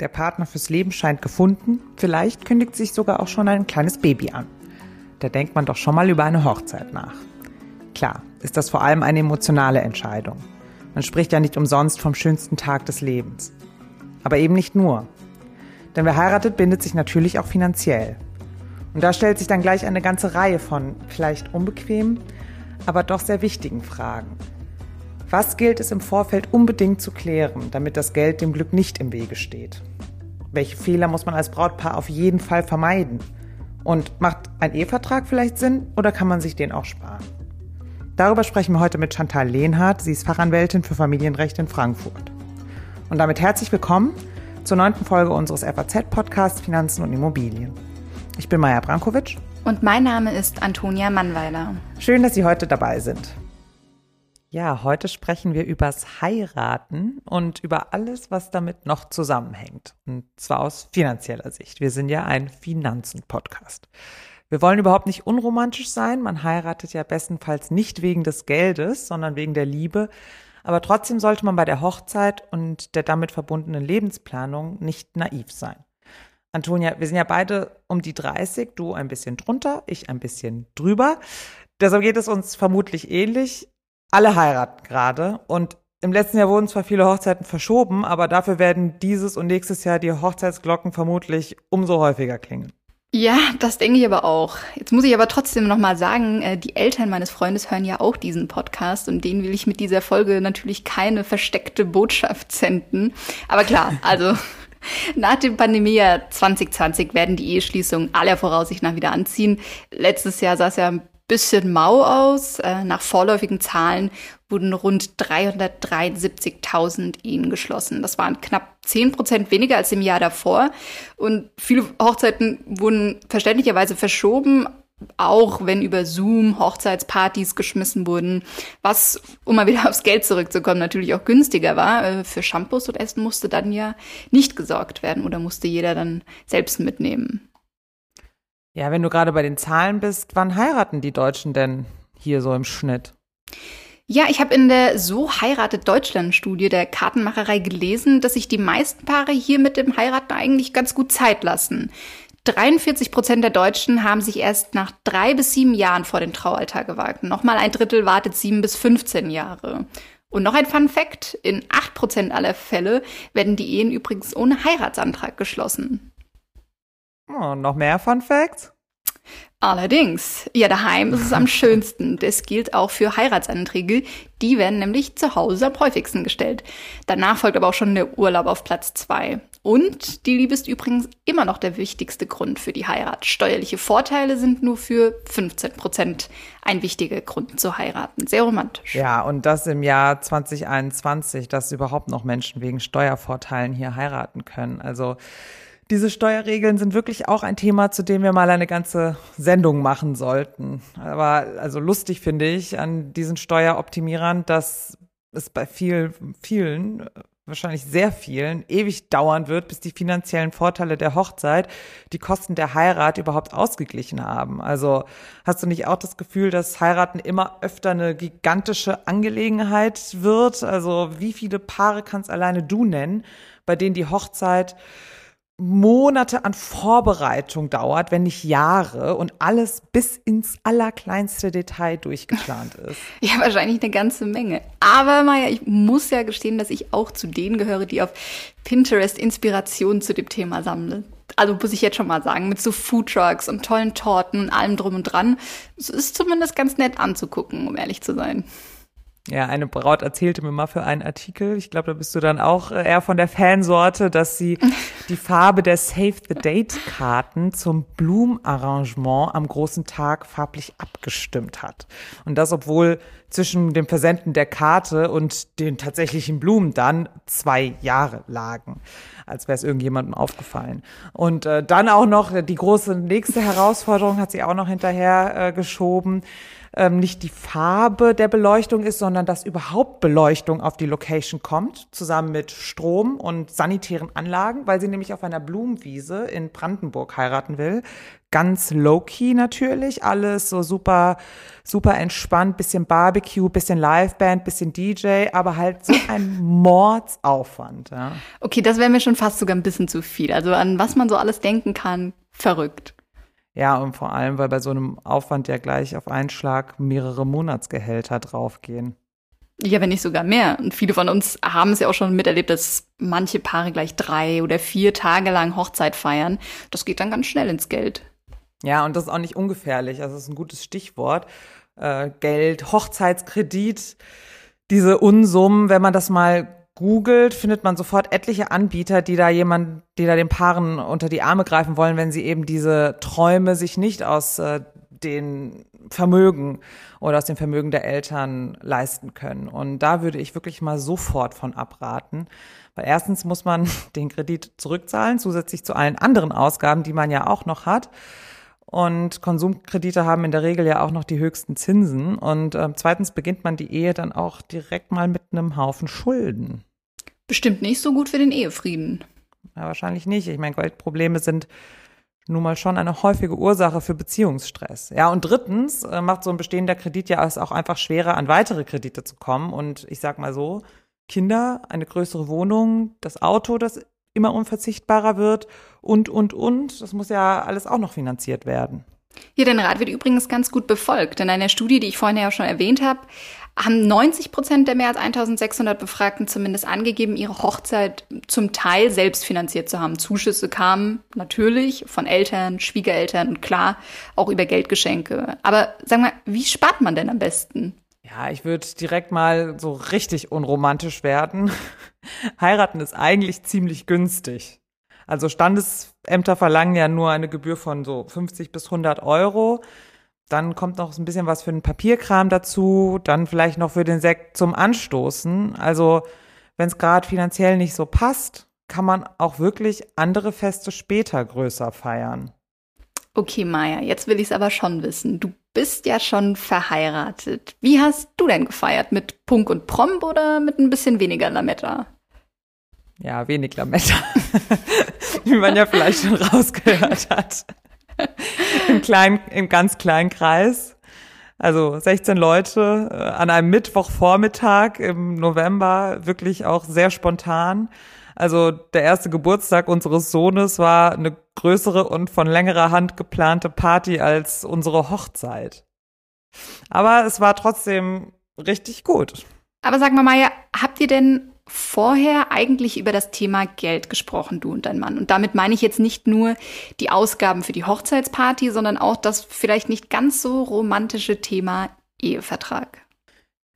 Der Partner fürs Leben scheint gefunden. Vielleicht kündigt sich sogar auch schon ein kleines Baby an. Da denkt man doch schon mal über eine Hochzeit nach. Klar, ist das vor allem eine emotionale Entscheidung. Man spricht ja nicht umsonst vom schönsten Tag des Lebens. Aber eben nicht nur. Denn wer heiratet, bindet sich natürlich auch finanziell. Und da stellt sich dann gleich eine ganze Reihe von vielleicht unbequemen, aber doch sehr wichtigen Fragen. Was gilt es im Vorfeld unbedingt zu klären, damit das Geld dem Glück nicht im Wege steht? Welche Fehler muss man als Brautpaar auf jeden Fall vermeiden? Und macht ein Ehevertrag vielleicht Sinn oder kann man sich den auch sparen? Darüber sprechen wir heute mit Chantal Lehnhardt. Sie ist Fachanwältin für Familienrecht in Frankfurt. Und damit herzlich willkommen zur neunten Folge unseres FAZ-Podcasts Finanzen und Immobilien. Ich bin Maja Brankovic. Und mein Name ist Antonia Mannweiler. Schön, dass Sie heute dabei sind. Ja, heute sprechen wir übers Heiraten und über alles, was damit noch zusammenhängt. Und zwar aus finanzieller Sicht. Wir sind ja ein Finanzen-Podcast. Wir wollen überhaupt nicht unromantisch sein. Man heiratet ja bestenfalls nicht wegen des Geldes, sondern wegen der Liebe. Aber trotzdem sollte man bei der Hochzeit und der damit verbundenen Lebensplanung nicht naiv sein. Antonia, wir sind ja beide um die 30, du ein bisschen drunter, ich ein bisschen drüber. Deshalb geht es uns vermutlich ähnlich alle heiraten gerade und im letzten Jahr wurden zwar viele Hochzeiten verschoben, aber dafür werden dieses und nächstes Jahr die Hochzeitsglocken vermutlich umso häufiger klingen. Ja, das denke ich aber auch. Jetzt muss ich aber trotzdem nochmal sagen, äh, die Eltern meines Freundes hören ja auch diesen Podcast und denen will ich mit dieser Folge natürlich keine versteckte Botschaft senden. Aber klar, also nach dem Pandemiejahr 2020 werden die Eheschließungen aller Voraussicht nach wieder anziehen. Letztes Jahr sah es ja ein bisschen mau aus. Äh, nach vorläufigen Zahlen wurden rund 373.000 Ehen geschlossen. Das waren knapp 10 Prozent weniger als im Jahr davor. Und viele Hochzeiten wurden verständlicherweise verschoben, auch wenn über Zoom Hochzeitspartys geschmissen wurden, was, um mal wieder aufs Geld zurückzukommen, natürlich auch günstiger war. Äh, für Shampoos und Essen musste dann ja nicht gesorgt werden oder musste jeder dann selbst mitnehmen. Ja, wenn du gerade bei den Zahlen bist, wann heiraten die Deutschen denn hier so im Schnitt? Ja, ich habe in der So heiratet Deutschland Studie der Kartenmacherei gelesen, dass sich die meisten Paare hier mit dem Heiraten eigentlich ganz gut Zeit lassen. 43 Prozent der Deutschen haben sich erst nach drei bis sieben Jahren vor den Traualtar gewagt. Nochmal ein Drittel wartet sieben bis 15 Jahre. Und noch ein Fun Fact. In acht Prozent aller Fälle werden die Ehen übrigens ohne Heiratsantrag geschlossen. Oh, noch mehr Fun Facts? Allerdings, ja, daheim ist es am schönsten. Das gilt auch für Heiratsanträge. Die werden nämlich zu Hause am häufigsten gestellt. Danach folgt aber auch schon der Urlaub auf Platz zwei. Und die Liebe ist übrigens immer noch der wichtigste Grund für die Heirat. Steuerliche Vorteile sind nur für 15 Prozent ein wichtiger Grund zu heiraten. Sehr romantisch. Ja, und das im Jahr 2021, dass überhaupt noch Menschen wegen Steuervorteilen hier heiraten können. Also diese Steuerregeln sind wirklich auch ein Thema, zu dem wir mal eine ganze Sendung machen sollten. Aber also lustig finde ich an diesen Steueroptimierern, dass es bei viel, vielen, wahrscheinlich sehr vielen, ewig dauern wird, bis die finanziellen Vorteile der Hochzeit die Kosten der Heirat überhaupt ausgeglichen haben. Also hast du nicht auch das Gefühl, dass Heiraten immer öfter eine gigantische Angelegenheit wird? Also wie viele Paare kannst alleine du nennen, bei denen die Hochzeit Monate an Vorbereitung dauert, wenn nicht Jahre und alles bis ins allerkleinste Detail durchgeplant ist. Ja, wahrscheinlich eine ganze Menge. Aber Maja, ich muss ja gestehen, dass ich auch zu denen gehöre, die auf Pinterest Inspirationen zu dem Thema sammeln. Also muss ich jetzt schon mal sagen, mit so Foodtrucks und tollen Torten und allem drum und dran. Es ist zumindest ganz nett anzugucken, um ehrlich zu sein. Ja, eine Braut erzählte mir mal für einen Artikel, ich glaube, da bist du dann auch äh, eher von der Fansorte, dass sie die Farbe der Save the Date Karten zum Blumenarrangement am großen Tag farblich abgestimmt hat. Und das, obwohl zwischen dem Versenden der Karte und den tatsächlichen Blumen dann zwei Jahre lagen, als wäre es irgendjemandem aufgefallen. Und äh, dann auch noch die große nächste Herausforderung hat sie auch noch hinterher äh, geschoben ähm, nicht die Farbe der Beleuchtung ist, sondern dass überhaupt Beleuchtung auf die Location kommt, zusammen mit Strom und sanitären Anlagen, weil sie nämlich auf einer Blumenwiese in Brandenburg heiraten will. Ganz low-key natürlich, alles so super, super entspannt, bisschen Barbecue, bisschen Liveband, bisschen DJ, aber halt so ein Mordsaufwand. Ja. Okay, das wäre mir schon fast sogar ein bisschen zu viel. Also an was man so alles denken kann, verrückt. Ja, und vor allem, weil bei so einem Aufwand ja gleich auf einen Schlag mehrere Monatsgehälter draufgehen. Ja, wenn nicht sogar mehr. Und viele von uns haben es ja auch schon miterlebt, dass manche Paare gleich drei oder vier Tage lang Hochzeit feiern. Das geht dann ganz schnell ins Geld. Ja, und das ist auch nicht ungefährlich. Also das ist ein gutes Stichwort. Äh, Geld, Hochzeitskredit, diese Unsummen, wenn man das mal googelt, findet man sofort etliche Anbieter, die da jemand, die da den Paaren unter die Arme greifen wollen, wenn sie eben diese Träume sich nicht aus äh, den Vermögen oder aus dem Vermögen der Eltern leisten können. Und da würde ich wirklich mal sofort von abraten. Weil erstens muss man den Kredit zurückzahlen, zusätzlich zu allen anderen Ausgaben, die man ja auch noch hat. Und Konsumkredite haben in der Regel ja auch noch die höchsten Zinsen. Und äh, zweitens beginnt man die Ehe dann auch direkt mal mit einem Haufen Schulden. Bestimmt nicht so gut für den Ehefrieden. Ja, wahrscheinlich nicht. Ich meine, Geldprobleme sind nun mal schon eine häufige Ursache für Beziehungsstress. Ja, und drittens äh, macht so ein bestehender Kredit ja es auch einfach schwerer, an weitere Kredite zu kommen. Und ich sag mal so, Kinder, eine größere Wohnung, das Auto, das immer unverzichtbarer wird und, und, und. Das muss ja alles auch noch finanziert werden. Ja, dein Rat wird übrigens ganz gut befolgt. In einer Studie, die ich vorhin ja schon erwähnt habe, haben 90 Prozent der mehr als 1600 Befragten zumindest angegeben, ihre Hochzeit zum Teil selbst finanziert zu haben. Zuschüsse kamen natürlich von Eltern, Schwiegereltern und klar auch über Geldgeschenke. Aber sag mal, wie spart man denn am besten? Ja, ich würde direkt mal so richtig unromantisch werden. Heiraten ist eigentlich ziemlich günstig. Also Standesämter verlangen ja nur eine Gebühr von so 50 bis 100 Euro. Dann kommt noch ein bisschen was für den Papierkram dazu, dann vielleicht noch für den Sekt zum Anstoßen. Also wenn es gerade finanziell nicht so passt, kann man auch wirklich andere Feste später größer feiern. Okay, Maja, jetzt will ich es aber schon wissen. Du bist ja schon verheiratet. Wie hast du denn gefeiert? Mit Punk und Promp oder mit ein bisschen weniger Lametta? Ja, wenig Lametta. Wie man ja vielleicht schon rausgehört hat. Im kleinen, im ganz kleinen Kreis. Also 16 Leute äh, an einem Mittwochvormittag im November, wirklich auch sehr spontan. Also der erste Geburtstag unseres Sohnes war eine größere und von längerer Hand geplante Party als unsere Hochzeit. Aber es war trotzdem richtig gut. Aber sag mal, Maya, habt ihr denn vorher eigentlich über das Thema Geld gesprochen, du und dein Mann. Und damit meine ich jetzt nicht nur die Ausgaben für die Hochzeitsparty, sondern auch das vielleicht nicht ganz so romantische Thema Ehevertrag.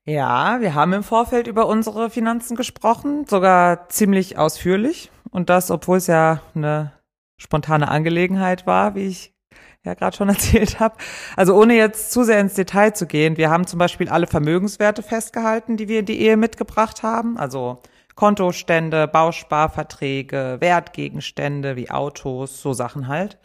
Ja, wir haben im Vorfeld über unsere Finanzen gesprochen, sogar ziemlich ausführlich. Und das, obwohl es ja eine spontane Angelegenheit war, wie ich ja gerade schon erzählt habe. Also ohne jetzt zu sehr ins Detail zu gehen, wir haben zum Beispiel alle Vermögenswerte festgehalten, die wir in die Ehe mitgebracht haben. Also Kontostände, Bausparverträge, Wertgegenstände wie Autos, so Sachen halt.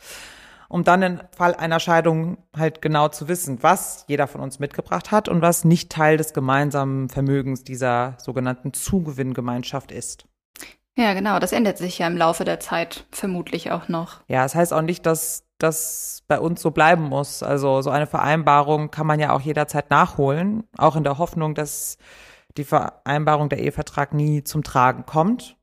Um dann im Fall einer Scheidung halt genau zu wissen, was jeder von uns mitgebracht hat und was nicht Teil des gemeinsamen Vermögens dieser sogenannten Zugewinngemeinschaft ist. Ja, genau. Das ändert sich ja im Laufe der Zeit vermutlich auch noch. Ja, das heißt auch nicht, dass das bei uns so bleiben muss. Also so eine Vereinbarung kann man ja auch jederzeit nachholen, auch in der Hoffnung, dass die Vereinbarung der Ehevertrag nie zum Tragen kommt.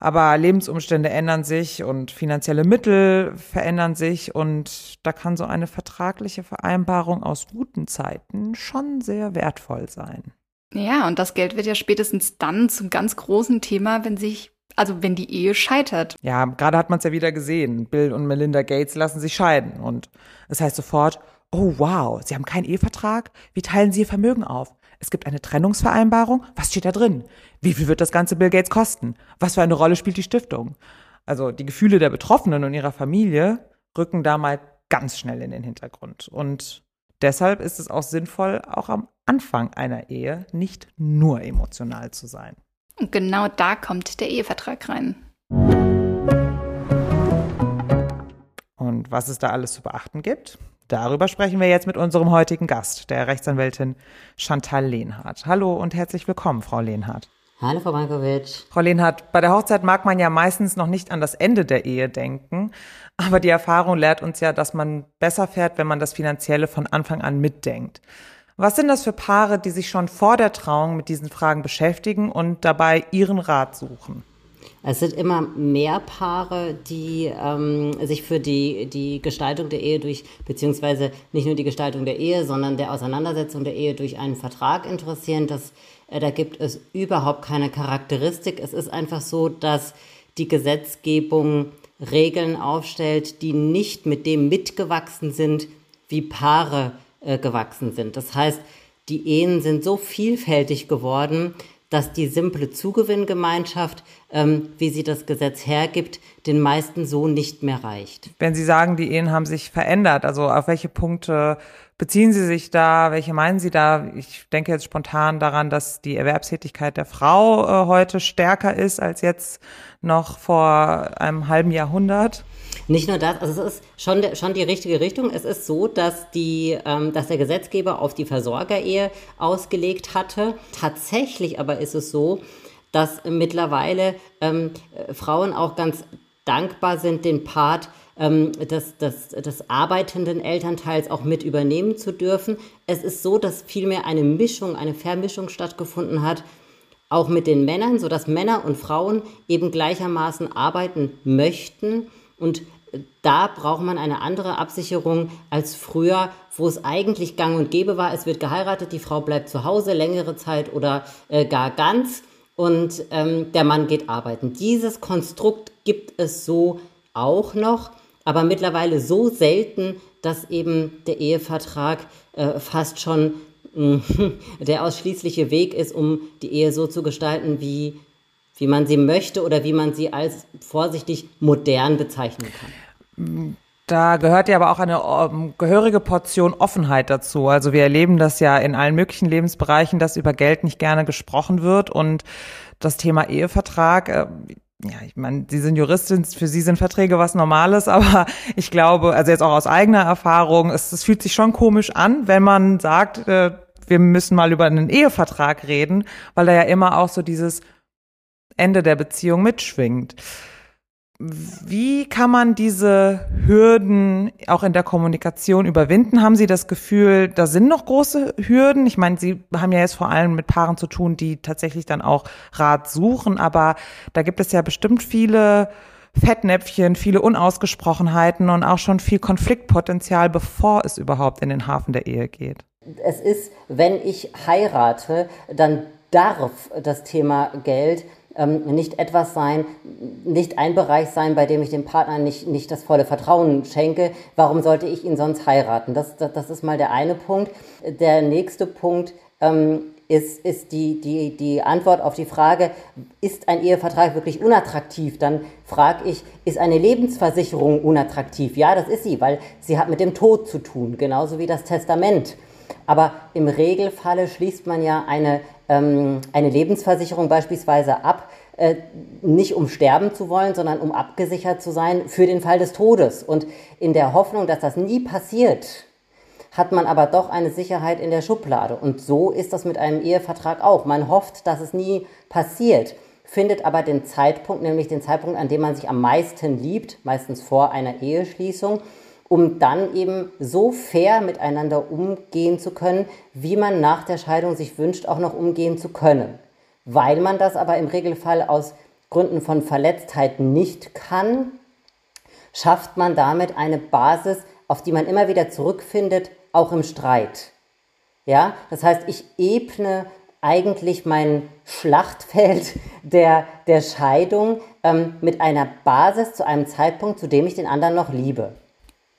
Aber Lebensumstände ändern sich und finanzielle Mittel verändern sich und da kann so eine vertragliche Vereinbarung aus guten Zeiten schon sehr wertvoll sein. Ja, und das Geld wird ja spätestens dann zum ganz großen Thema, wenn sich also wenn die Ehe scheitert. Ja, gerade hat man es ja wieder gesehen. Bill und Melinda Gates lassen sich scheiden. Und es heißt sofort, oh wow, Sie haben keinen Ehevertrag? Wie teilen Sie Ihr Vermögen auf? Es gibt eine Trennungsvereinbarung. Was steht da drin? Wie viel wird das ganze Bill Gates kosten? Was für eine Rolle spielt die Stiftung? Also die Gefühle der Betroffenen und ihrer Familie rücken da mal ganz schnell in den Hintergrund. Und deshalb ist es auch sinnvoll, auch am Anfang einer Ehe nicht nur emotional zu sein. Und genau da kommt der Ehevertrag rein. Und was es da alles zu beachten gibt, darüber sprechen wir jetzt mit unserem heutigen Gast, der Rechtsanwältin Chantal Lehnhardt. Hallo und herzlich willkommen, Frau Lehnhardt. Hallo, Frau Bankovic. Frau Lehnhardt, bei der Hochzeit mag man ja meistens noch nicht an das Ende der Ehe denken, aber die Erfahrung lehrt uns ja, dass man besser fährt, wenn man das Finanzielle von Anfang an mitdenkt. Was sind das für Paare, die sich schon vor der Trauung mit diesen Fragen beschäftigen und dabei ihren Rat suchen? Es sind immer mehr Paare, die ähm, sich für die, die Gestaltung der Ehe durch, beziehungsweise nicht nur die Gestaltung der Ehe, sondern der Auseinandersetzung der Ehe durch einen Vertrag interessieren. Das, äh, da gibt es überhaupt keine Charakteristik. Es ist einfach so, dass die Gesetzgebung Regeln aufstellt, die nicht mit dem mitgewachsen sind, wie Paare äh, gewachsen sind. Das heißt, die Ehen sind so vielfältig geworden, dass die simple Zugewinngemeinschaft, ähm, wie sie das Gesetz hergibt, den meisten so nicht mehr reicht. Wenn Sie sagen, die Ehen haben sich verändert, also auf welche Punkte beziehen Sie sich da? Welche meinen Sie da? Ich denke jetzt spontan daran, dass die Erwerbstätigkeit der Frau äh, heute stärker ist als jetzt noch vor einem halben Jahrhundert. Nicht nur das, also es ist schon, schon die richtige Richtung. Es ist so, dass, die, ähm, dass der Gesetzgeber auf die Versorgerehe ausgelegt hatte. Tatsächlich aber ist es so, dass mittlerweile ähm, Frauen auch ganz dankbar sind, den Part ähm, des, des, des arbeitenden Elternteils auch mit übernehmen zu dürfen. Es ist so, dass vielmehr eine Mischung, eine Vermischung stattgefunden hat, auch mit den Männern, sodass Männer und Frauen eben gleichermaßen arbeiten möchten und da braucht man eine andere Absicherung als früher, wo es eigentlich gang und gäbe war. Es wird geheiratet, die Frau bleibt zu Hause längere Zeit oder äh, gar ganz und ähm, der Mann geht arbeiten. Dieses Konstrukt gibt es so auch noch, aber mittlerweile so selten, dass eben der Ehevertrag äh, fast schon äh, der ausschließliche Weg ist, um die Ehe so zu gestalten, wie wie man sie möchte oder wie man sie als vorsichtig modern bezeichnen kann. Da gehört ja aber auch eine um, ähm, gehörige Portion Offenheit dazu. Also wir erleben das ja in allen möglichen Lebensbereichen, dass über Geld nicht gerne gesprochen wird und das Thema Ehevertrag, äh, ja, ich meine, Sie sind Juristin, für Sie sind Verträge was Normales, aber ich glaube, also jetzt auch aus eigener Erfahrung, es, es fühlt sich schon komisch an, wenn man sagt, äh, wir müssen mal über einen Ehevertrag reden, weil da ja immer auch so dieses Ende der Beziehung mitschwingt. Wie kann man diese Hürden auch in der Kommunikation überwinden? Haben Sie das Gefühl, da sind noch große Hürden? Ich meine, Sie haben ja jetzt vor allem mit Paaren zu tun, die tatsächlich dann auch Rat suchen, aber da gibt es ja bestimmt viele Fettnäpfchen, viele Unausgesprochenheiten und auch schon viel Konfliktpotenzial, bevor es überhaupt in den Hafen der Ehe geht. Es ist, wenn ich heirate, dann darf das Thema Geld ähm, nicht etwas sein, nicht ein Bereich sein, bei dem ich dem Partner nicht, nicht das volle Vertrauen schenke. Warum sollte ich ihn sonst heiraten? Das, das, das ist mal der eine Punkt. Der nächste Punkt ähm, ist, ist die, die, die Antwort auf die Frage, ist ein Ehevertrag wirklich unattraktiv? Dann frage ich, ist eine Lebensversicherung unattraktiv? Ja, das ist sie, weil sie hat mit dem Tod zu tun, genauso wie das Testament. Aber im Regelfalle schließt man ja eine ähm, eine Lebensversicherung beispielsweise ab, äh, nicht um sterben zu wollen, sondern um abgesichert zu sein für den Fall des Todes. Und in der Hoffnung, dass das nie passiert, hat man aber doch eine Sicherheit in der Schublade. Und so ist das mit einem Ehevertrag auch. Man hofft, dass es nie passiert, findet aber den Zeitpunkt, nämlich den Zeitpunkt, an dem man sich am meisten liebt, meistens vor einer Eheschließung, um dann eben so fair miteinander umgehen zu können, wie man nach der Scheidung sich wünscht, auch noch umgehen zu können. Weil man das aber im Regelfall aus Gründen von Verletztheit nicht kann, schafft man damit eine Basis, auf die man immer wieder zurückfindet, auch im Streit. Ja, das heißt, ich ebne eigentlich mein Schlachtfeld der, der Scheidung ähm, mit einer Basis zu einem Zeitpunkt, zu dem ich den anderen noch liebe.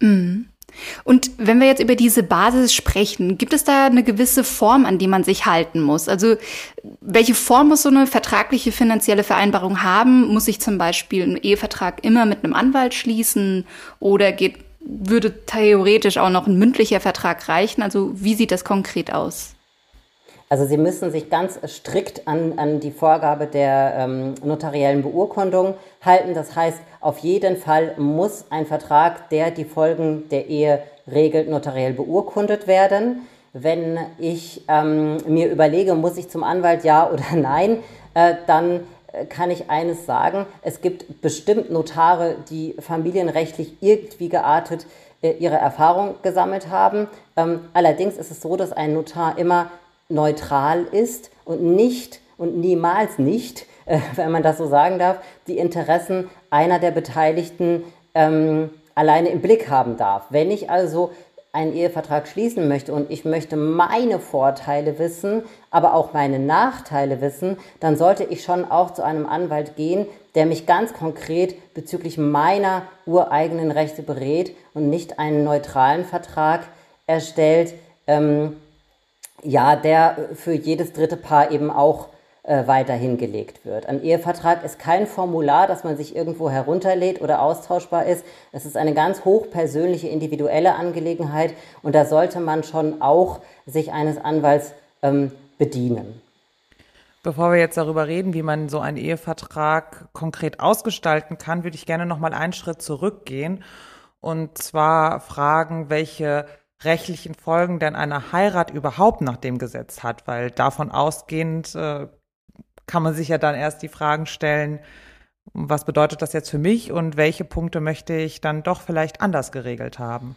Mhm. Und wenn wir jetzt über diese Basis sprechen, gibt es da eine gewisse Form, an die man sich halten muss? Also welche Form muss so eine vertragliche finanzielle Vereinbarung haben? Muss ich zum Beispiel einen Ehevertrag immer mit einem Anwalt schließen oder geht, würde theoretisch auch noch ein mündlicher Vertrag reichen? Also wie sieht das konkret aus? Also Sie müssen sich ganz strikt an, an die Vorgabe der ähm, notariellen Beurkundung halten. Das heißt, auf jeden Fall muss ein Vertrag, der die Folgen der Ehe regelt, notariell beurkundet werden. Wenn ich ähm, mir überlege, muss ich zum Anwalt ja oder nein, äh, dann äh, kann ich eines sagen, es gibt bestimmt Notare, die familienrechtlich irgendwie geartet äh, ihre Erfahrung gesammelt haben. Ähm, allerdings ist es so, dass ein Notar immer neutral ist und nicht und niemals nicht, äh, wenn man das so sagen darf, die Interessen einer der Beteiligten ähm, alleine im Blick haben darf. Wenn ich also einen Ehevertrag schließen möchte und ich möchte meine Vorteile wissen, aber auch meine Nachteile wissen, dann sollte ich schon auch zu einem Anwalt gehen, der mich ganz konkret bezüglich meiner ureigenen Rechte berät und nicht einen neutralen Vertrag erstellt, ähm, ja, der für jedes dritte Paar eben auch äh, weiterhin gelegt wird. Ein Ehevertrag ist kein Formular, das man sich irgendwo herunterlädt oder austauschbar ist. Es ist eine ganz hochpersönliche, individuelle Angelegenheit und da sollte man schon auch sich eines Anwalts ähm, bedienen. Bevor wir jetzt darüber reden, wie man so einen Ehevertrag konkret ausgestalten kann, würde ich gerne noch mal einen Schritt zurückgehen und zwar fragen, welche rechtlichen Folgen denn eine Heirat überhaupt nach dem Gesetz hat, weil davon ausgehend äh, kann man sich ja dann erst die Fragen stellen, was bedeutet das jetzt für mich und welche Punkte möchte ich dann doch vielleicht anders geregelt haben?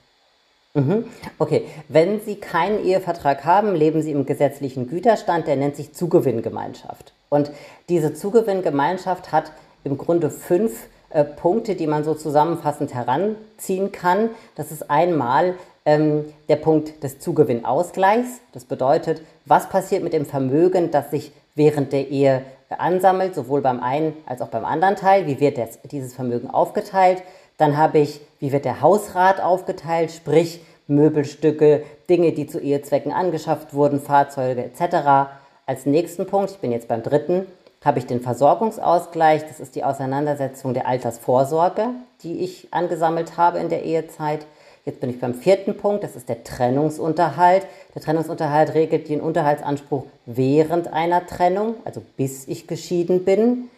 Mhm. Okay, wenn Sie keinen Ehevertrag haben, leben Sie im gesetzlichen Güterstand, der nennt sich Zugewinngemeinschaft. Und diese Zugewinngemeinschaft hat im Grunde fünf äh, Punkte, die man so zusammenfassend heranziehen kann. Das ist einmal ähm, der Punkt des Zugewinnausgleichs. Das bedeutet, was passiert mit dem Vermögen, das sich während der Ehe ansammelt, sowohl beim einen als auch beim anderen Teil. Wie wird das, dieses Vermögen aufgeteilt? Dann habe ich, wie wird der Hausrat aufgeteilt, sprich Möbelstücke, Dinge, die zu Ehezwecken angeschafft wurden, Fahrzeuge etc. Als nächsten Punkt, ich bin jetzt beim dritten, habe ich den Versorgungsausgleich. Das ist die Auseinandersetzung der Altersvorsorge, die ich angesammelt habe in der Ehezeit. Jetzt bin ich beim vierten Punkt, das ist der Trennungsunterhalt. Der Trennungsunterhalt regelt den Unterhaltsanspruch während einer Trennung, also bis ich geschieden bin.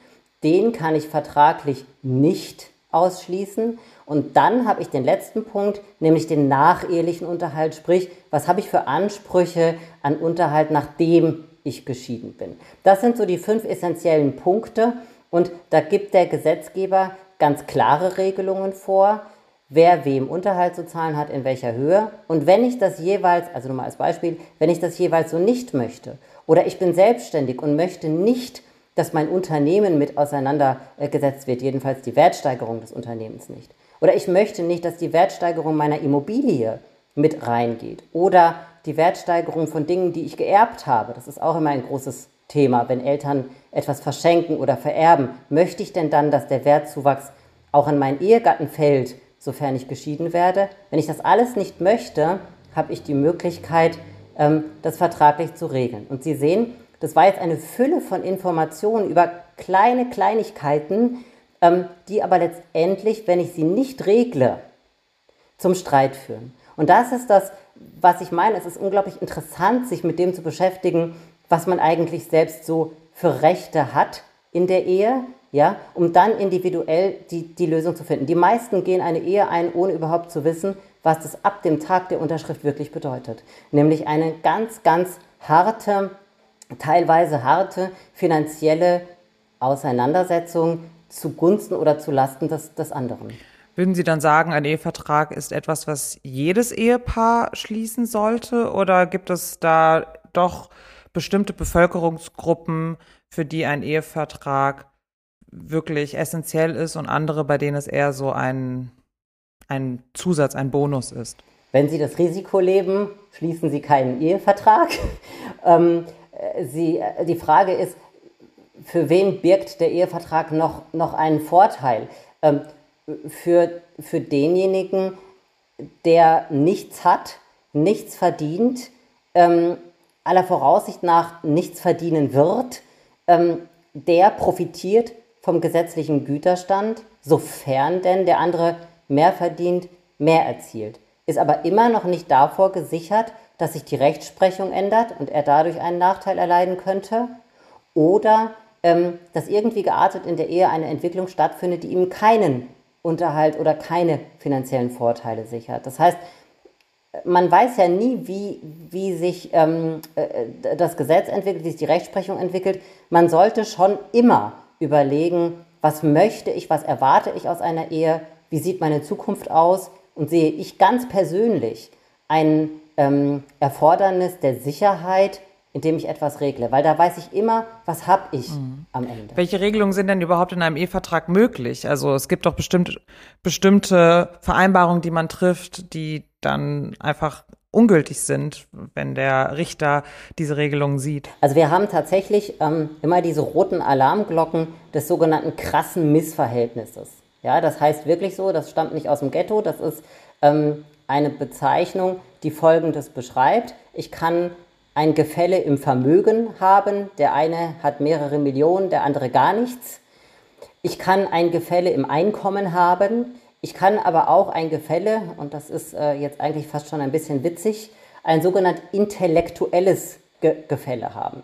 Den kann ich vertraglich nicht ausschließen. Und dann habe ich den letzten Punkt, nämlich den nachehelichen Unterhalt, sprich, was habe ich für Ansprüche an Unterhalt, nachdem ich geschieden bin. Das sind so die fünf essentiellen Punkte und da gibt der Gesetzgeber ganz klare Regelungen vor wer wem Unterhalt zu zahlen hat, in welcher Höhe. Und wenn ich das jeweils, also nur mal als Beispiel, wenn ich das jeweils so nicht möchte oder ich bin selbstständig und möchte nicht, dass mein Unternehmen mit auseinandergesetzt wird, jedenfalls die Wertsteigerung des Unternehmens nicht. Oder ich möchte nicht, dass die Wertsteigerung meiner Immobilie mit reingeht. Oder die Wertsteigerung von Dingen, die ich geerbt habe. Das ist auch immer ein großes Thema, wenn Eltern etwas verschenken oder vererben. Möchte ich denn dann, dass der Wertzuwachs auch an meinen Ehegatten fällt sofern ich geschieden werde. Wenn ich das alles nicht möchte, habe ich die Möglichkeit, ähm, das vertraglich zu regeln. Und Sie sehen, das war jetzt eine Fülle von Informationen über kleine Kleinigkeiten, ähm, die aber letztendlich, wenn ich sie nicht regle, zum Streit führen. Und das ist das, was ich meine. Es ist unglaublich interessant, sich mit dem zu beschäftigen, was man eigentlich selbst so für Rechte hat in der Ehe, ja, um dann individuell die, die Lösung zu finden. Die meisten gehen eine Ehe ein, ohne überhaupt zu wissen, was das ab dem Tag der Unterschrift wirklich bedeutet. Nämlich eine ganz, ganz harte, teilweise harte finanzielle Auseinandersetzung zugunsten oder zulasten des, des anderen. Würden Sie dann sagen, ein Ehevertrag ist etwas, was jedes Ehepaar schließen sollte? Oder gibt es da doch bestimmte Bevölkerungsgruppen, für die ein Ehevertrag wirklich essentiell ist und andere, bei denen es eher so ein, ein Zusatz, ein Bonus ist. Wenn Sie das Risiko leben, schließen Sie keinen Ehevertrag. ähm, Sie, die Frage ist, für wen birgt der Ehevertrag noch, noch einen Vorteil? Ähm, für, für denjenigen, der nichts hat, nichts verdient, ähm, aller Voraussicht nach nichts verdienen wird, ähm, der profitiert vom gesetzlichen Güterstand, sofern denn der andere mehr verdient, mehr erzielt. Ist aber immer noch nicht davor gesichert, dass sich die Rechtsprechung ändert und er dadurch einen Nachteil erleiden könnte. Oder ähm, dass irgendwie geartet in der Ehe eine Entwicklung stattfindet, die ihm keinen Unterhalt oder keine finanziellen Vorteile sichert. Das heißt, man weiß ja nie, wie, wie sich ähm, äh, das Gesetz entwickelt, wie sich die Rechtsprechung entwickelt. Man sollte schon immer überlegen, was möchte ich, was erwarte ich aus einer Ehe, wie sieht meine Zukunft aus und sehe ich ganz persönlich ein ähm, Erfordernis der Sicherheit, indem ich etwas regle, weil da weiß ich immer, was habe ich mhm. am Ende. Welche Regelungen sind denn überhaupt in einem Ehevertrag möglich? Also es gibt doch bestimmt bestimmte Vereinbarungen, die man trifft, die dann einfach ungültig sind, wenn der Richter diese Regelungen sieht. Also wir haben tatsächlich ähm, immer diese roten Alarmglocken des sogenannten krassen Missverhältnisses. Ja, das heißt wirklich so, das stammt nicht aus dem Ghetto, das ist ähm, eine Bezeichnung, die Folgendes beschreibt. Ich kann ein Gefälle im Vermögen haben. Der eine hat mehrere Millionen, der andere gar nichts. Ich kann ein Gefälle im Einkommen haben. Ich kann aber auch ein Gefälle, und das ist äh, jetzt eigentlich fast schon ein bisschen witzig, ein sogenannt intellektuelles Ge Gefälle haben.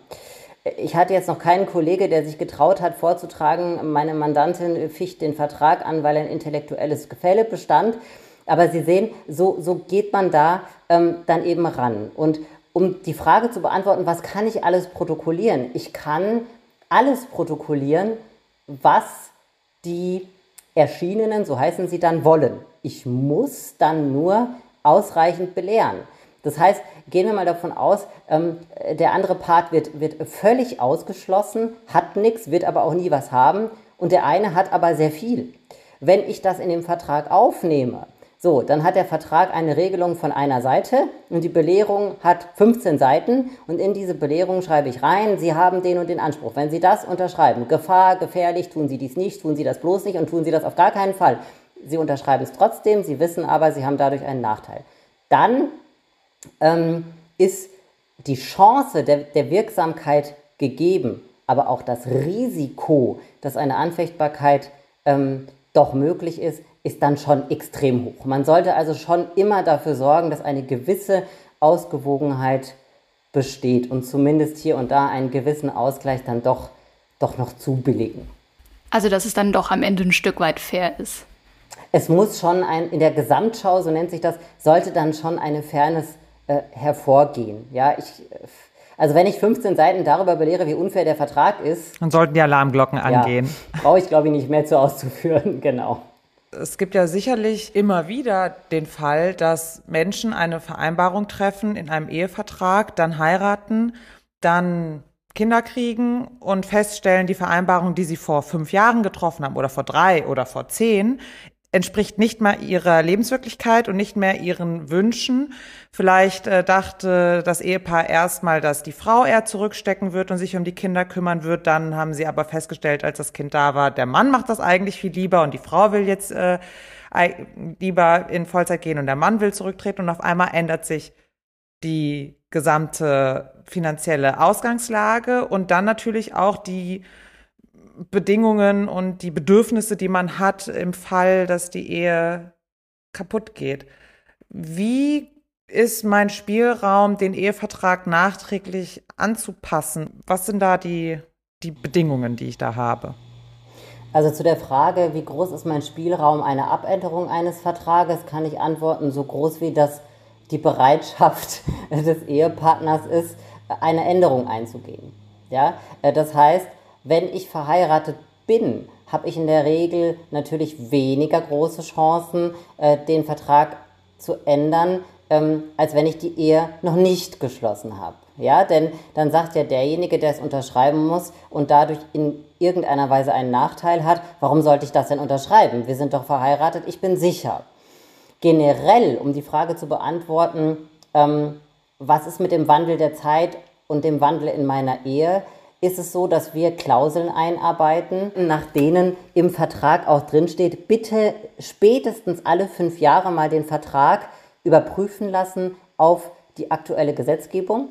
Ich hatte jetzt noch keinen Kollege, der sich getraut hat vorzutragen, meine Mandantin ficht den Vertrag an, weil ein intellektuelles Gefälle bestand. Aber Sie sehen, so, so geht man da ähm, dann eben ran. Und um die Frage zu beantworten, was kann ich alles protokollieren? Ich kann alles protokollieren, was die Erschienenen, so heißen sie dann, wollen. Ich muss dann nur ausreichend belehren. Das heißt, gehen wir mal davon aus, ähm, der andere Part wird, wird völlig ausgeschlossen, hat nichts, wird aber auch nie was haben und der eine hat aber sehr viel. Wenn ich das in dem Vertrag aufnehme, so, dann hat der Vertrag eine Regelung von einer Seite und die Belehrung hat 15 Seiten und in diese Belehrung schreibe ich rein, Sie haben den und den Anspruch. Wenn Sie das unterschreiben, Gefahr, gefährlich, tun Sie dies nicht, tun Sie das bloß nicht und tun Sie das auf gar keinen Fall. Sie unterschreiben es trotzdem, Sie wissen aber, Sie haben dadurch einen Nachteil. Dann ähm, ist die Chance der, der Wirksamkeit gegeben, aber auch das Risiko, dass eine Anfechtbarkeit ähm, doch möglich ist, ist dann schon extrem hoch. Man sollte also schon immer dafür sorgen, dass eine gewisse Ausgewogenheit besteht und zumindest hier und da einen gewissen Ausgleich dann doch, doch noch zubilligen. Also dass es dann doch am Ende ein Stück weit fair ist. Es muss schon ein, in der Gesamtschau, so nennt sich das, sollte dann schon eine Fairness äh, hervorgehen. Ja, ich, also wenn ich 15 Seiten darüber belehre, wie unfair der Vertrag ist. Dann sollten die Alarmglocken angehen. Ja, brauche ich, glaube ich, nicht mehr zu auszuführen, genau. Es gibt ja sicherlich immer wieder den Fall, dass Menschen eine Vereinbarung treffen in einem Ehevertrag, dann heiraten, dann Kinder kriegen und feststellen, die Vereinbarung, die sie vor fünf Jahren getroffen haben oder vor drei oder vor zehn, entspricht nicht mehr ihrer Lebenswirklichkeit und nicht mehr ihren Wünschen. Vielleicht äh, dachte das Ehepaar erstmal, dass die Frau eher zurückstecken wird und sich um die Kinder kümmern wird. Dann haben sie aber festgestellt, als das Kind da war, der Mann macht das eigentlich viel lieber und die Frau will jetzt äh, lieber in Vollzeit gehen und der Mann will zurücktreten und auf einmal ändert sich die gesamte finanzielle Ausgangslage und dann natürlich auch die Bedingungen und die Bedürfnisse, die man hat im Fall, dass die Ehe kaputt geht. Wie ist mein Spielraum, den Ehevertrag nachträglich anzupassen? Was sind da die, die Bedingungen, die ich da habe? Also zu der Frage, wie groß ist mein Spielraum einer Abänderung eines Vertrages, kann ich antworten, so groß wie das die Bereitschaft des Ehepartners ist, eine Änderung einzugehen. Ja, das heißt, wenn ich verheiratet bin, habe ich in der Regel natürlich weniger große Chancen, äh, den Vertrag zu ändern, ähm, als wenn ich die Ehe noch nicht geschlossen habe. Ja, denn dann sagt ja derjenige, der es unterschreiben muss und dadurch in irgendeiner Weise einen Nachteil hat, warum sollte ich das denn unterschreiben? Wir sind doch verheiratet, ich bin sicher. Generell, um die Frage zu beantworten, ähm, was ist mit dem Wandel der Zeit und dem Wandel in meiner Ehe, ist es so, dass wir Klauseln einarbeiten, nach denen im Vertrag auch drinsteht, bitte spätestens alle fünf Jahre mal den Vertrag überprüfen lassen auf die aktuelle Gesetzgebung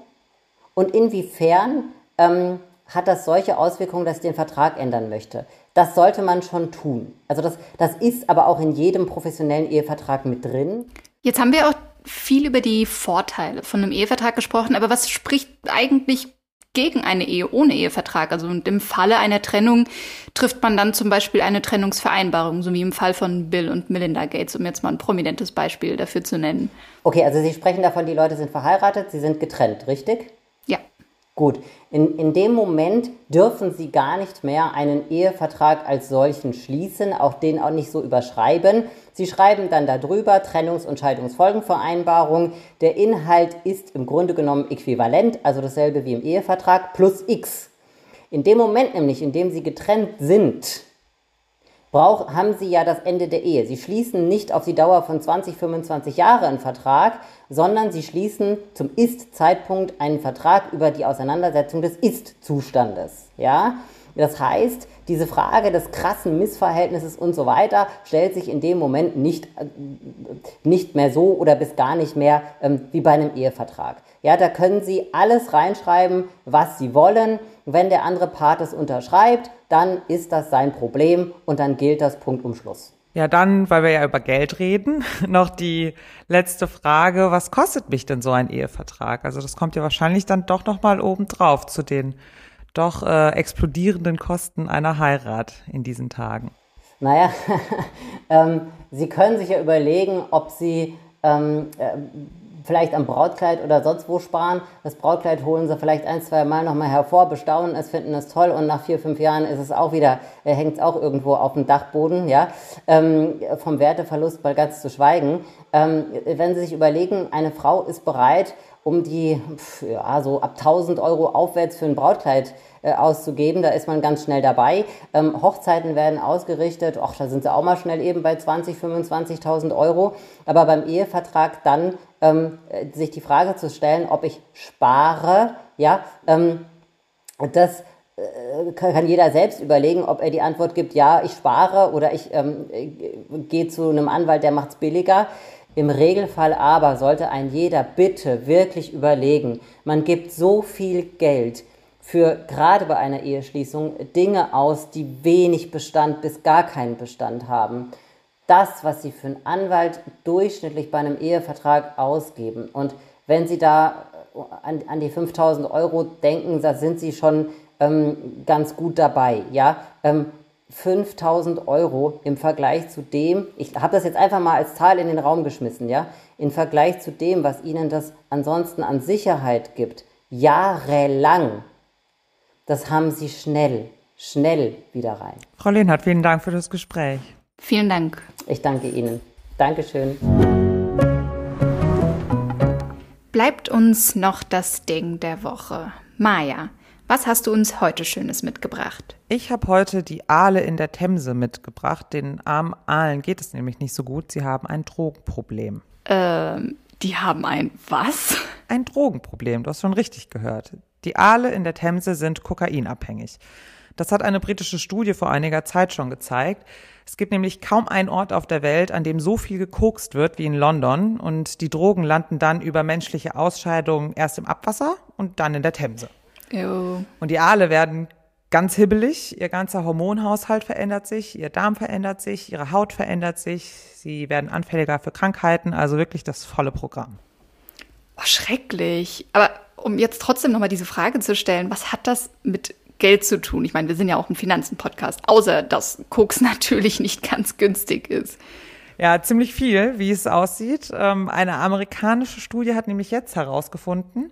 und inwiefern ähm, hat das solche Auswirkungen, dass ich den Vertrag ändern möchte. Das sollte man schon tun. Also das, das ist aber auch in jedem professionellen Ehevertrag mit drin. Jetzt haben wir auch viel über die Vorteile von einem Ehevertrag gesprochen, aber was spricht eigentlich gegen eine Ehe ohne Ehevertrag. Also und im Falle einer Trennung trifft man dann zum Beispiel eine Trennungsvereinbarung, so wie im Fall von Bill und Melinda Gates, um jetzt mal ein prominentes Beispiel dafür zu nennen. Okay, also Sie sprechen davon, die Leute sind verheiratet, sie sind getrennt, richtig? Ja. Gut, in, in dem Moment dürfen Sie gar nicht mehr einen Ehevertrag als solchen schließen, auch den auch nicht so überschreiben. Sie schreiben dann darüber Trennungs- und Scheidungsfolgenvereinbarung. Der Inhalt ist im Grunde genommen äquivalent, also dasselbe wie im Ehevertrag, plus X. In dem Moment nämlich, in dem Sie getrennt sind, brauch, haben Sie ja das Ende der Ehe. Sie schließen nicht auf die Dauer von 20, 25 Jahre einen Vertrag, sondern Sie schließen zum Ist-Zeitpunkt einen Vertrag über die Auseinandersetzung des Ist-Zustandes. Ja? Das heißt, diese Frage des krassen Missverhältnisses und so weiter stellt sich in dem Moment nicht, äh, nicht mehr so oder bis gar nicht mehr ähm, wie bei einem Ehevertrag. Ja, da können Sie alles reinschreiben, was Sie wollen. Wenn der andere Part es unterschreibt, dann ist das sein Problem und dann gilt das Punkt um Schluss. Ja, dann, weil wir ja über Geld reden, noch die letzte Frage, was kostet mich denn so ein Ehevertrag? Also das kommt ja wahrscheinlich dann doch nochmal obendrauf zu den doch äh, explodierenden Kosten einer Heirat in diesen Tagen. Naja, ähm, Sie können sich ja überlegen, ob Sie ähm, äh, vielleicht am Brautkleid oder sonst wo sparen. Das Brautkleid holen sie vielleicht ein, zwei Mal nochmal hervor, bestaunen es, finden es toll und nach vier, fünf Jahren ist es auch wieder, äh, hängt es auch irgendwo auf dem Dachboden, ja. Ähm, vom Werteverlust mal ganz zu schweigen. Ähm, wenn Sie sich überlegen, eine Frau ist bereit, um die, ja, so ab 1000 Euro aufwärts für ein Brautkleid äh, auszugeben. Da ist man ganz schnell dabei. Ähm, Hochzeiten werden ausgerichtet, ach, da sind sie auch mal schnell eben bei 20, 25.000 Euro. Aber beim Ehevertrag dann ähm, äh, sich die Frage zu stellen, ob ich spare, ja, ähm, das äh, kann jeder selbst überlegen, ob er die Antwort gibt, ja, ich spare oder ich ähm, äh, gehe zu einem Anwalt, der macht es billiger. Im Regelfall aber sollte ein jeder bitte wirklich überlegen, man gibt so viel Geld für gerade bei einer Eheschließung Dinge aus, die wenig Bestand bis gar keinen Bestand haben. Das, was Sie für einen Anwalt durchschnittlich bei einem Ehevertrag ausgeben und wenn Sie da äh, an, an die 5000 Euro denken, da sind Sie schon ähm, ganz gut dabei. Ja? Ähm, 5000 Euro im Vergleich zu dem, ich habe das jetzt einfach mal als Zahl in den Raum geschmissen, ja, im Vergleich zu dem, was Ihnen das ansonsten an Sicherheit gibt, jahrelang das haben Sie schnell, schnell wieder rein. Frau Lehnhardt, vielen Dank für das Gespräch. Vielen Dank. Ich danke Ihnen. Dankeschön. Bleibt uns noch das Ding der Woche. Maja, was hast du uns heute Schönes mitgebracht? Ich habe heute die Aale in der Themse mitgebracht. Den armen Aalen geht es nämlich nicht so gut. Sie haben ein Drogenproblem. Ähm, die haben ein was? Ein Drogenproblem, du hast schon richtig gehört. Die Aale in der Themse sind kokainabhängig. Das hat eine britische Studie vor einiger Zeit schon gezeigt. Es gibt nämlich kaum einen Ort auf der Welt, an dem so viel gekokst wird wie in London und die Drogen landen dann über menschliche Ausscheidungen erst im Abwasser und dann in der Themse. Ew. Und die Aale werden ganz hibbelig, ihr ganzer Hormonhaushalt verändert sich, ihr Darm verändert sich, ihre Haut verändert sich, sie werden anfälliger für Krankheiten, also wirklich das volle Programm. Oh, schrecklich. Aber um jetzt trotzdem nochmal diese Frage zu stellen, was hat das mit Geld zu tun? Ich meine, wir sind ja auch ein Finanzen-Podcast, außer dass Koks natürlich nicht ganz günstig ist. Ja, ziemlich viel, wie es aussieht. Ähm, eine amerikanische Studie hat nämlich jetzt herausgefunden,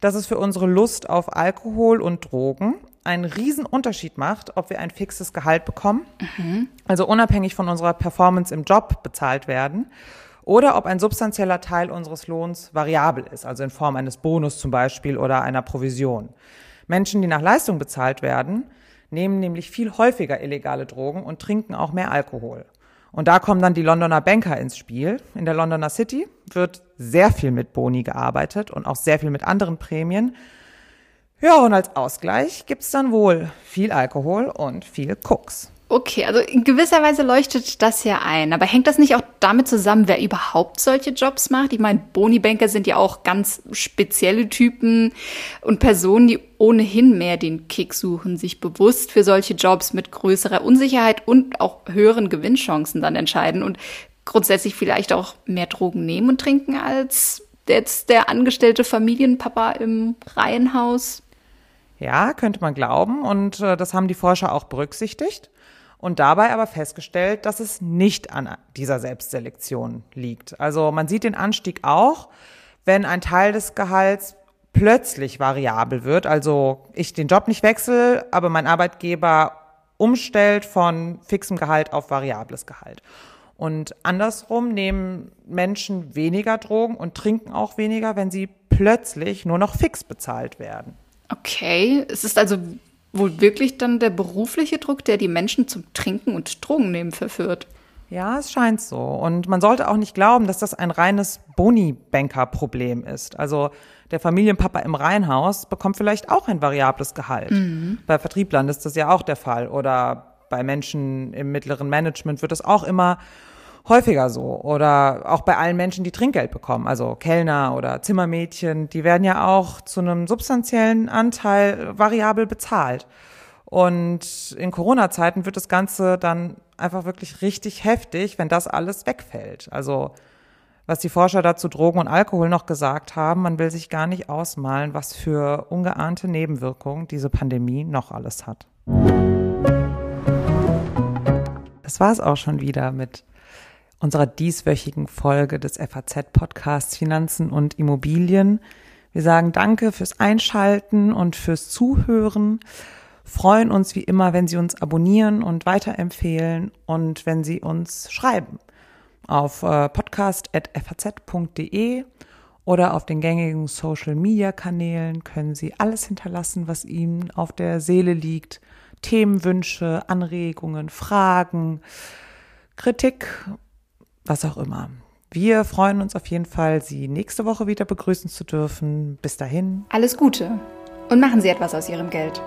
dass es für unsere Lust auf Alkohol und Drogen einen riesen Unterschied macht, ob wir ein fixes Gehalt bekommen, mhm. also unabhängig von unserer Performance im Job bezahlt werden, oder ob ein substanzieller Teil unseres Lohns variabel ist, also in Form eines Bonus zum Beispiel oder einer Provision. Menschen, die nach Leistung bezahlt werden, nehmen nämlich viel häufiger illegale Drogen und trinken auch mehr Alkohol. Und da kommen dann die Londoner Banker ins Spiel. In der Londoner City wird sehr viel mit Boni gearbeitet und auch sehr viel mit anderen Prämien. Ja, und als Ausgleich gibt's dann wohl viel Alkohol und viel Koks. Okay, also in gewisser Weise leuchtet das ja ein. Aber hängt das nicht auch damit zusammen, wer überhaupt solche Jobs macht? Ich meine, Boni-Banker sind ja auch ganz spezielle Typen und Personen, die ohnehin mehr den Kick suchen, sich bewusst für solche Jobs mit größerer Unsicherheit und auch höheren Gewinnchancen dann entscheiden und grundsätzlich vielleicht auch mehr Drogen nehmen und trinken als jetzt der angestellte Familienpapa im Reihenhaus. Ja, könnte man glauben. Und äh, das haben die Forscher auch berücksichtigt und dabei aber festgestellt, dass es nicht an dieser Selbstselektion liegt. Also man sieht den Anstieg auch, wenn ein Teil des Gehalts plötzlich variabel wird, also ich den Job nicht wechsle, aber mein Arbeitgeber umstellt von fixem Gehalt auf variables Gehalt. Und andersrum nehmen Menschen weniger Drogen und trinken auch weniger, wenn sie plötzlich nur noch fix bezahlt werden. Okay, es ist also wohl wirklich dann der berufliche Druck, der die Menschen zum Trinken und Drogennehmen verführt. Ja, es scheint so. Und man sollte auch nicht glauben, dass das ein reines Boni-Banker-Problem ist. Also der Familienpapa im Reihenhaus bekommt vielleicht auch ein variables Gehalt. Mhm. Bei Vertrieblern ist das ja auch der Fall. Oder bei Menschen im mittleren Management wird es auch immer häufiger so. Oder auch bei allen Menschen, die Trinkgeld bekommen, also Kellner oder Zimmermädchen, die werden ja auch zu einem substanziellen Anteil variabel bezahlt. Und in Corona-Zeiten wird das Ganze dann einfach wirklich richtig heftig, wenn das alles wegfällt. Also was die Forscher dazu Drogen und Alkohol noch gesagt haben, man will sich gar nicht ausmalen, was für ungeahnte Nebenwirkungen diese Pandemie noch alles hat. Das war es auch schon wieder mit unserer dieswöchigen Folge des FAZ-Podcasts Finanzen und Immobilien. Wir sagen Danke fürs Einschalten und fürs Zuhören freuen uns wie immer, wenn Sie uns abonnieren und weiterempfehlen und wenn Sie uns schreiben auf äh, podcast.faz.de oder auf den gängigen Social Media Kanälen können Sie alles hinterlassen, was Ihnen auf der Seele liegt. Themenwünsche, Anregungen, Fragen, Kritik, was auch immer. Wir freuen uns auf jeden Fall, Sie nächste Woche wieder begrüßen zu dürfen. Bis dahin. Alles Gute und machen Sie etwas aus Ihrem Geld.